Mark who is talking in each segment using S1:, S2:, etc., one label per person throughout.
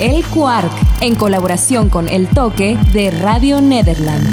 S1: El Quark, en colaboración con El Toque de Radio Nederland.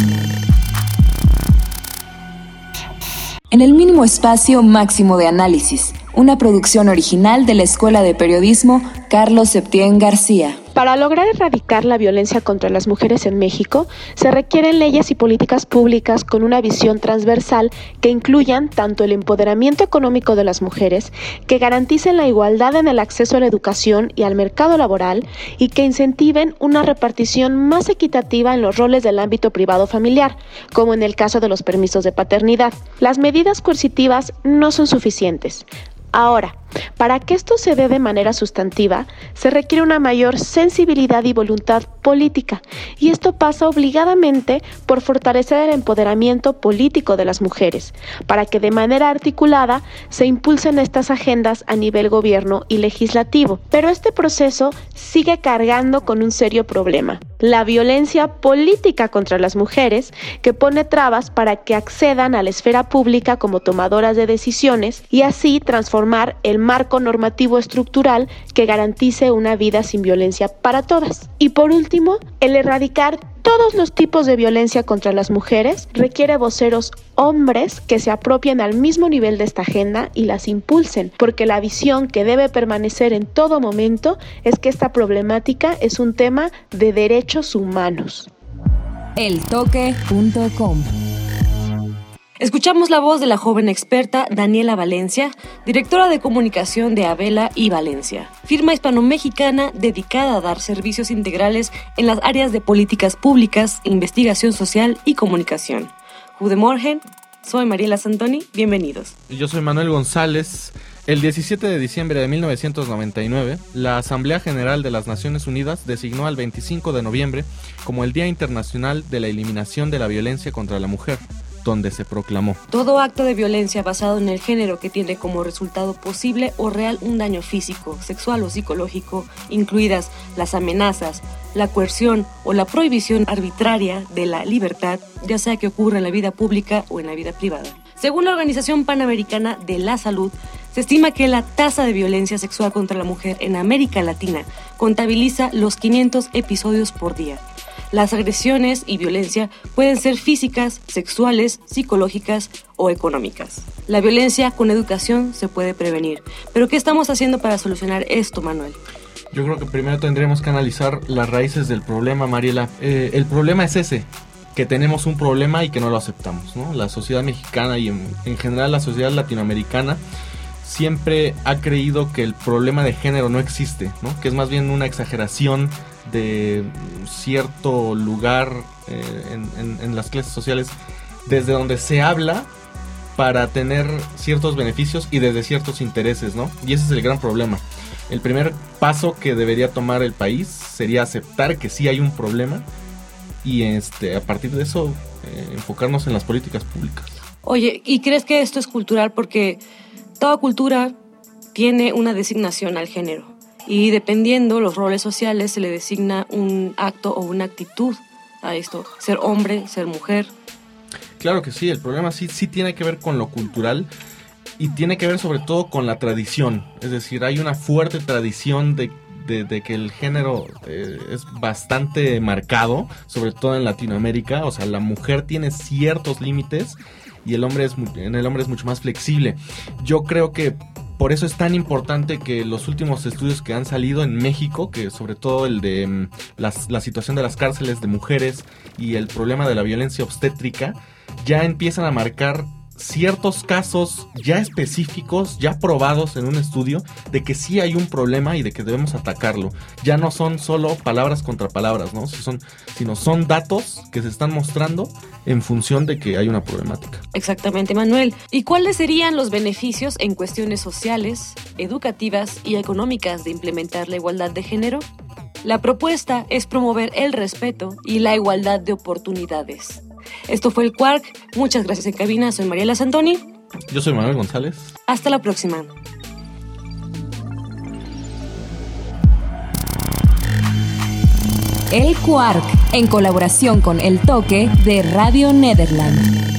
S1: En el mínimo espacio máximo de análisis, una producción original de la Escuela de Periodismo Carlos Septién García.
S2: Para lograr erradicar la violencia contra las mujeres en México, se requieren leyes y políticas públicas con una visión transversal que incluyan tanto el empoderamiento económico de las mujeres, que garanticen la igualdad en el acceso a la educación y al mercado laboral y que incentiven una repartición más equitativa en los roles del ámbito privado familiar, como en el caso de los permisos de paternidad. Las medidas coercitivas no son suficientes. Ahora, para que esto se dé de manera sustantiva, se requiere una mayor sensibilidad y voluntad política, y esto pasa obligadamente por fortalecer el empoderamiento político de las mujeres, para que de manera articulada se impulsen estas agendas a nivel gobierno y legislativo. Pero este proceso sigue cargando con un serio problema, la violencia política contra las mujeres, que pone trabas para que accedan a la esfera pública como tomadoras de decisiones y así transformar el marco normativo estructural que garantice una vida sin violencia para todas. Y por último, el erradicar todos los tipos de violencia contra las mujeres requiere voceros hombres que se apropien al mismo nivel de esta agenda y las impulsen, porque la visión que debe permanecer en todo momento es que esta problemática es un tema de derechos humanos.
S1: Eltoque.com
S3: Escuchamos la voz de la joven experta Daniela Valencia, directora de comunicación de Abela y Valencia, firma hispano-mexicana dedicada a dar servicios integrales en las áreas de políticas públicas, investigación social y comunicación. Morgen, soy Mariela Santoni, bienvenidos.
S4: Yo soy Manuel González. El 17 de diciembre de 1999, la Asamblea General de las Naciones Unidas designó al 25 de noviembre como el Día Internacional de la Eliminación de la Violencia contra la Mujer donde se proclamó.
S3: Todo acto de violencia basado en el género que tiene como resultado posible o real un daño físico, sexual o psicológico, incluidas las amenazas, la coerción o la prohibición arbitraria de la libertad, ya sea que ocurra en la vida pública o en la vida privada. Según la Organización Panamericana de la Salud, se estima que la tasa de violencia sexual contra la mujer en América Latina contabiliza los 500 episodios por día. Las agresiones y violencia pueden ser físicas, sexuales, psicológicas o económicas. La violencia con educación se puede prevenir. Pero ¿qué estamos haciendo para solucionar esto, Manuel?
S4: Yo creo que primero tendremos que analizar las raíces del problema, Mariela. Eh, el problema es ese, que tenemos un problema y que no lo aceptamos. ¿no? La sociedad mexicana y en, en, general la sociedad latinoamericana siempre ha creído que el problema de género no existe, ¿no? que es más bien una exageración de cierto lugar eh, en, las clases sociales desde donde se habla para tener ciertos beneficios y desde ciertos intereses, ¿no? Y ese es el gran problema. El primer paso que debería tomar el país sería aceptar que sí hay un problema y este, a partir de eso eh, enfocarnos en las políticas públicas.
S3: Oye, ¿y crees que esto es cultural? Porque toda cultura tiene una designación al género y dependiendo los roles sociales se le designa un acto o una actitud a esto, ser hombre, ser mujer.
S4: Claro que sí, el problema sí, sí tiene que ver con lo cultural y tiene que ver sobre todo con la tradición, es decir, hay una fuerte tradición de, que el género eh, es bastante marcado, sobre todo en Latinoamérica, o sea, la mujer tiene ciertos límites y el hombre es en el hombre es mucho más flexible. Yo creo que por eso es tan importante que los últimos estudios que han salido en México, que sobre todo el de mm, la situación de las cárceles de mujeres y el problema de la violencia obstétrica, ya empiezan a marcar ciertos casos ya específicos, ya probados en un estudio, de que sí hay un problema y de que debemos atacarlo. Ya no son solo palabras contra palabras, ¿no? Son, sino son datos que se están mostrando en función de que hay una problemática.
S3: Exactamente, Manuel. ¿Y cuáles serían los beneficios en cuestiones sociales, educativas y económicas de implementar la igualdad de género? La propuesta es promover el respeto y la igualdad de oportunidades esto fue el Quark. Muchas gracias en cabina. Soy Mariela Santoni.
S4: Yo soy Manuel González.
S3: Hasta la próxima.
S1: El Quark, en colaboración con El Toque de Radio Nederland.